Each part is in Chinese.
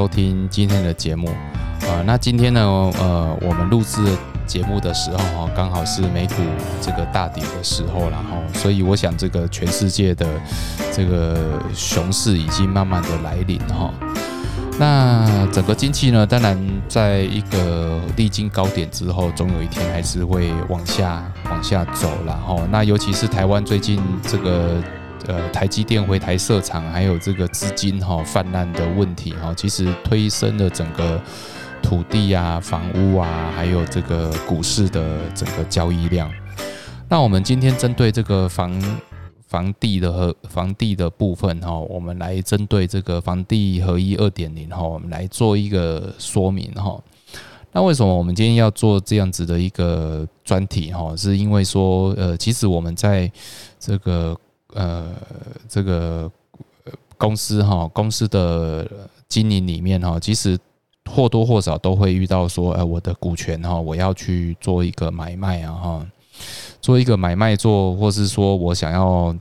收听今天的节目。呃，那今天呢，呃，我们录制节目的时候哈，刚好是美股这个大跌的时候，然后，所以我想这个全世界的这个熊市已经慢慢的来临哈。那整个经济呢，当然在一个历经高点之后，总有一天还是会往下往下走，然后，那尤其是台湾最近这个。呃，台积电回台设厂，还有这个资金哈泛滥的问题哈，其实推升了整个土地啊、房屋啊，还有这个股市的整个交易量。那我们今天针对这个房房地的和房地的部分哈，我们来针对这个房地合一二点零哈，我们来做一个说明哈。那为什么我们今天要做这样子的一个专题哈？是因为说呃，其实我们在这个呃，这个公司哈，公司的经营里面哈，其实或多或少都会遇到说，呃，我的股权哈，我要去做一个买卖啊哈，做一个买卖做，或是说我想要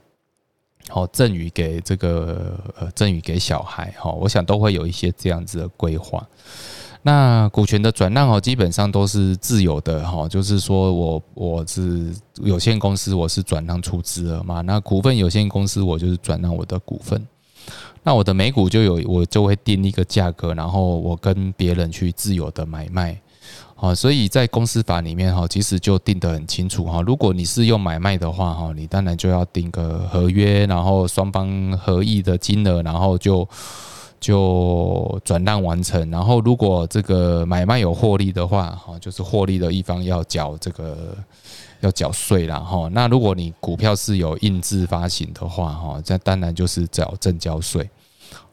好赠与给这个呃赠与给小孩哈，我想都会有一些这样子的规划。那股权的转让哦，基本上都是自由的哈，就是说我我是有限公司，我是转让出资了嘛。那股份有限公司，我就是转让我的股份。那我的每股就有我就会定一个价格，然后我跟别人去自由的买卖。好，所以在公司法里面哈，其实就定得很清楚哈。如果你是用买卖的话哈，你当然就要定个合约，然后双方合意的金额，然后就。就转让完成，然后如果这个买卖有获利的话，哈，就是获利的一方要缴这个要缴税了哈。那如果你股票是有印制发行的话，哈，这当然就是缴正交税。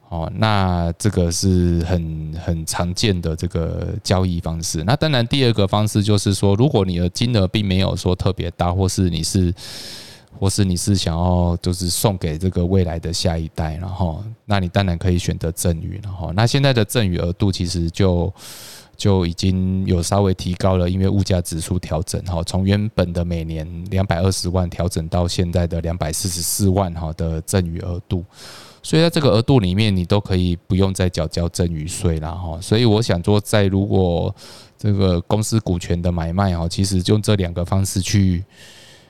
哦，那这个是很很常见的这个交易方式。那当然第二个方式就是说，如果你的金额并没有说特别大，或是你是。或是你是想要就是送给这个未来的下一代，然后那你当然可以选择赠与，然后那现在的赠与额度其实就就已经有稍微提高了，因为物价指数调整哈，从原本的每年两百二十万调整到现在的两百四十四万哈的赠与额度，所以在这个额度里面，你都可以不用再缴交赠与税了哈。所以我想说，在如果这个公司股权的买卖哈，其实用这两个方式去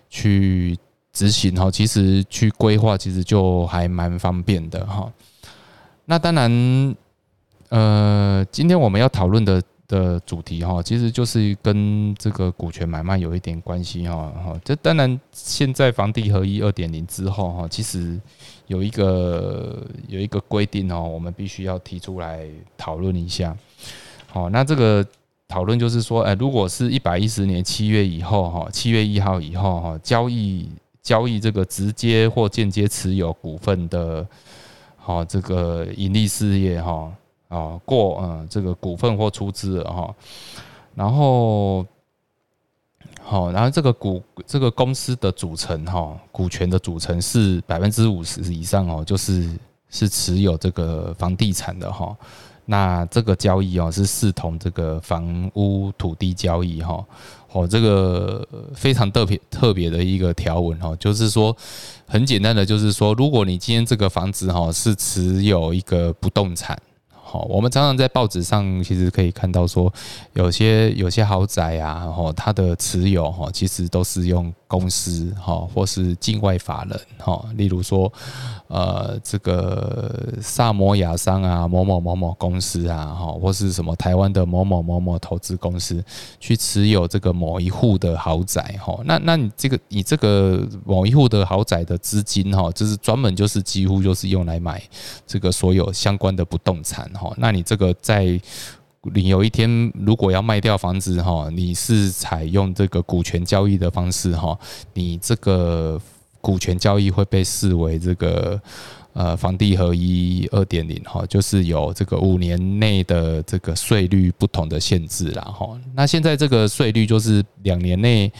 去。执行哈，其实去规划其实就还蛮方便的哈。那当然，呃，今天我们要讨论的的主题哈，其实就是跟这个股权买卖有一点关系哈。哈，这当然现在房地合一二点零之后哈，其实有一个有一个规定哦，我们必须要提出来讨论一下。好，那这个讨论就是说，哎，如果是一百一十年七月以后哈，七月一号以后哈，交易。交易这个直接或间接持有股份的，好这个盈利事业哈啊过嗯这个股份或出资了哈，然后好然后这个股这个公司的组成哈股权的组成是百分之五十以上哦，就是是持有这个房地产的哈，那这个交易哦是视同这个房屋土地交易哈。哦，这个非常特别特别的一个条文哦，就是说很简单的，就是说，如果你今天这个房子哈是持有一个不动产。好，我们常常在报纸上其实可以看到说，有些有些豪宅啊，哈，它的持有哈，其实都是用公司哈，或是境外法人哈，例如说，呃，这个萨摩亚商啊，某某某某公司啊，哈，或是什么台湾的某某某某投资公司去持有这个某一户的豪宅哈，那那你这个你这个某一户的豪宅的资金哈，就是专门就是几乎就是用来买这个所有相关的不动产。哈，那你这个在你有一天如果要卖掉房子哈，你是采用这个股权交易的方式哈，你这个股权交易会被视为这个呃房地合一二点零哈，就是有这个五年内的这个税率不同的限制啦哈。那现在这个税率就是两年内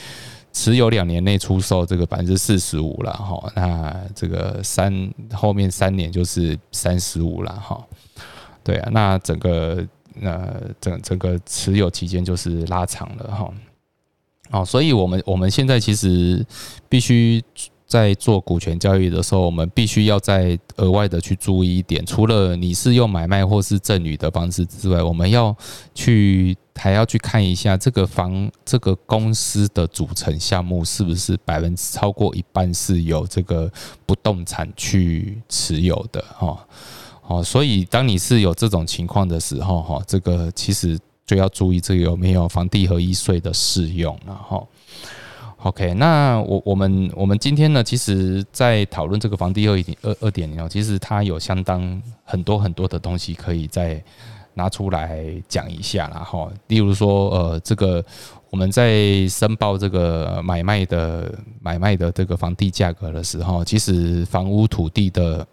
持有两年内出售这个百分之四十五了哈，那这个三后面三年就是三十五了哈。对啊，那整个那整整个持有期间就是拉长了哈，哦，所以我们我们现在其实必须在做股权交易的时候，我们必须要再额外的去注意一点，除了你是用买卖或是赠与的方式之外，我们要去还要去看一下这个房这个公司的组成项目是不是百分之超过一半是由这个不动产去持有的哈。哦所以当你是有这种情况的时候，哈，这个其实就要注意这有没有房地合一税的适用了哈。OK，那我我们我们今天呢，其实在讨论这个房地二一点二二点零哦，其实它有相当很多很多的东西可以再拿出来讲一下啦哈。例如说，呃，这个我们在申报这个买卖的买卖的这个房地价格的时候，其实房屋土地的。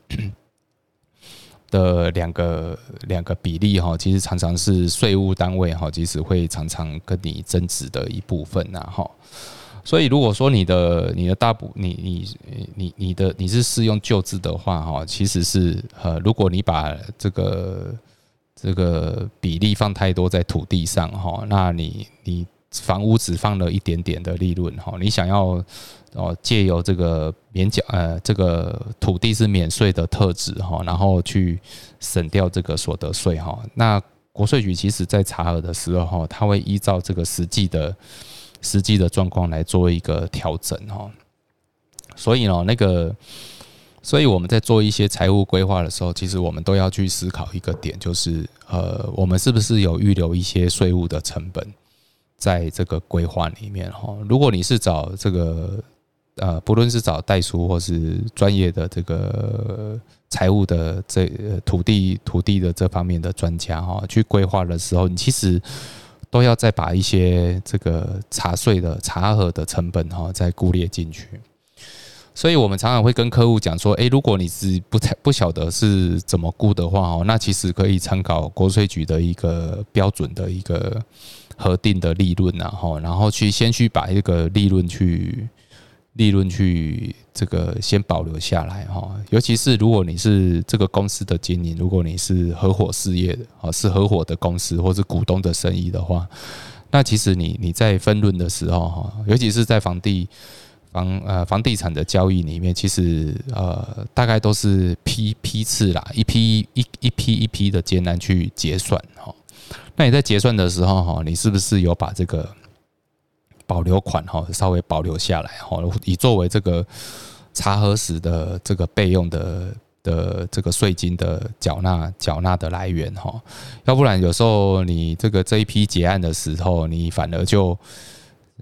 的两个两个比例哈，其实常常是税务单位哈，其实会常常跟你争执的一部分呐哈。所以如果说你的你的大部你你你你的你是适用旧制的话哈，其实是呃，如果你把这个这个比例放太多在土地上哈，那你你房屋只放了一点点的利润哈，你想要。哦，借由这个免缴呃，这个土地是免税的特质哈，然后去省掉这个所得税哈。那国税局其实在查核的时候哈，他会依照这个实际的实际的状况来做一个调整哈。所以呢，那个，所以我们在做一些财务规划的时候，其实我们都要去思考一个点，就是呃，我们是不是有预留一些税务的成本在这个规划里面哈？如果你是找这个。呃，不论是找代书或是专业的这个财务的这土地土地的这方面的专家哈，去规划的时候，你其实都要再把一些这个查税的查核的成本哈，再估列进去。所以我们常常会跟客户讲说，诶，如果你是不太不晓得是怎么估的话哦，那其实可以参考国税局的一个标准的一个核定的利润然后然后去先去把这个利润去。利润去这个先保留下来哈，尤其是如果你是这个公司的经营，如果你是合伙事业的啊，是合伙的公司或是股东的生意的话，那其实你你在分润的时候哈，尤其是在房地房呃房地产的交易里面，其实呃大概都是批批次啦，一批一一批一批的艰难去结算哈。那你在结算的时候哈，你是不是有把这个？保留款哈，稍微保留下来哈，以作为这个查核时的这个备用的的这个税金的缴纳缴纳的来源哈，要不然有时候你这个这一批结案的时候，你反而就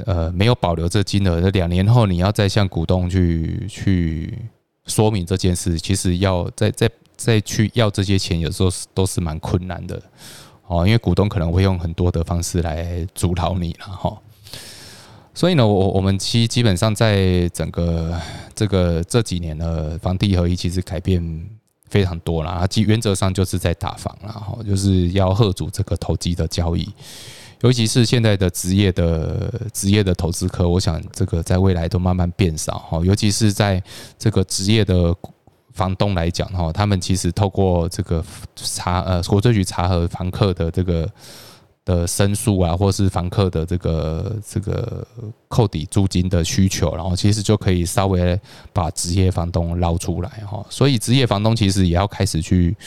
呃没有保留这金额，那两年后你要再向股东去去说明这件事，其实要再再再去要这些钱，有时候都是蛮困难的哦，因为股东可能会用很多的方式来阻挠你了哈。所以呢，我我们其基本上在整个这个这几年的房地合一，其实改变非常多了。基原则上就是在打房了哈，就是要贺主这个投机的交易，尤其是现在的职业的职业的投资客，我想这个在未来都慢慢变少哈。尤其是在这个职业的房东来讲哈，他们其实透过这个查呃国税局查核房客的这个。的申诉啊，或是房客的这个这个扣抵租金的需求，然后其实就可以稍微把职业房东捞出来哈。所以职业房东其实也要开始去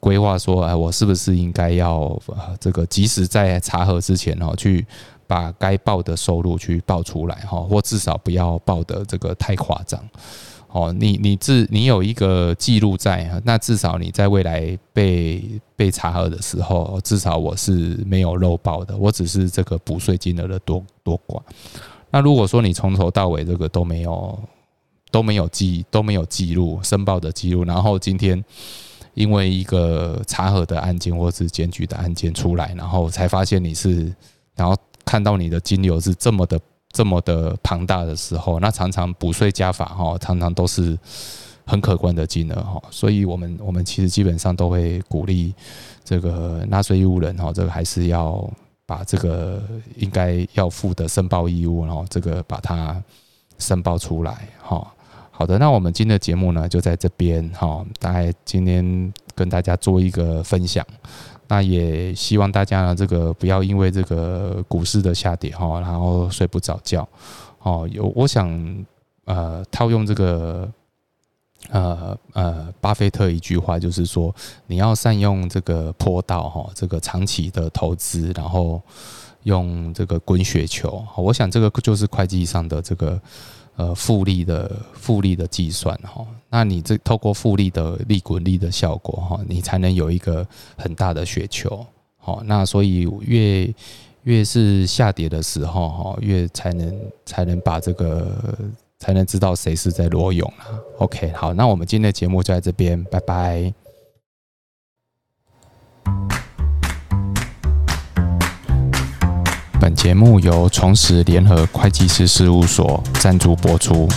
规划说，哎，我是不是应该要这个及时在查核之前哦，去把该报的收入去报出来哈，或至少不要报的这个太夸张。哦，你你自你有一个记录在，那至少你在未来被被查核的时候，至少我是没有漏报的，我只是这个补税金额的多多寡。那如果说你从头到尾这个都没有都没有记都没有记录申报的记录，然后今天因为一个查核的案件或是检举的案件出来，然后才发现你是，然后看到你的金流是这么的。这么的庞大的时候，那常常补税加法哈，常常都是很可观的金额哈，所以我们我们其实基本上都会鼓励这个纳税义务人哈，这个还是要把这个应该要付的申报义务，然后这个把它申报出来哈。好的，那我们今天的节目呢就在这边哈，大概今天跟大家做一个分享。那也希望大家呢，这个不要因为这个股市的下跌哈，然后睡不着觉哦。有我想呃套用这个呃呃巴菲特一句话，就是说你要善用这个坡道哈，这个长期的投资，然后用这个滚雪球。我想这个就是会计上的这个呃复利的复利的计算哈。那你这透过复利的利滚利的效果哈，你才能有一个很大的雪球。好，那所以越越是下跌的时候，哈，越才能才能把这个才能知道谁是在裸泳啊。OK，好，那我们今天的节目就在这边，拜拜。本节目由重实联合会计师事务所赞助播出。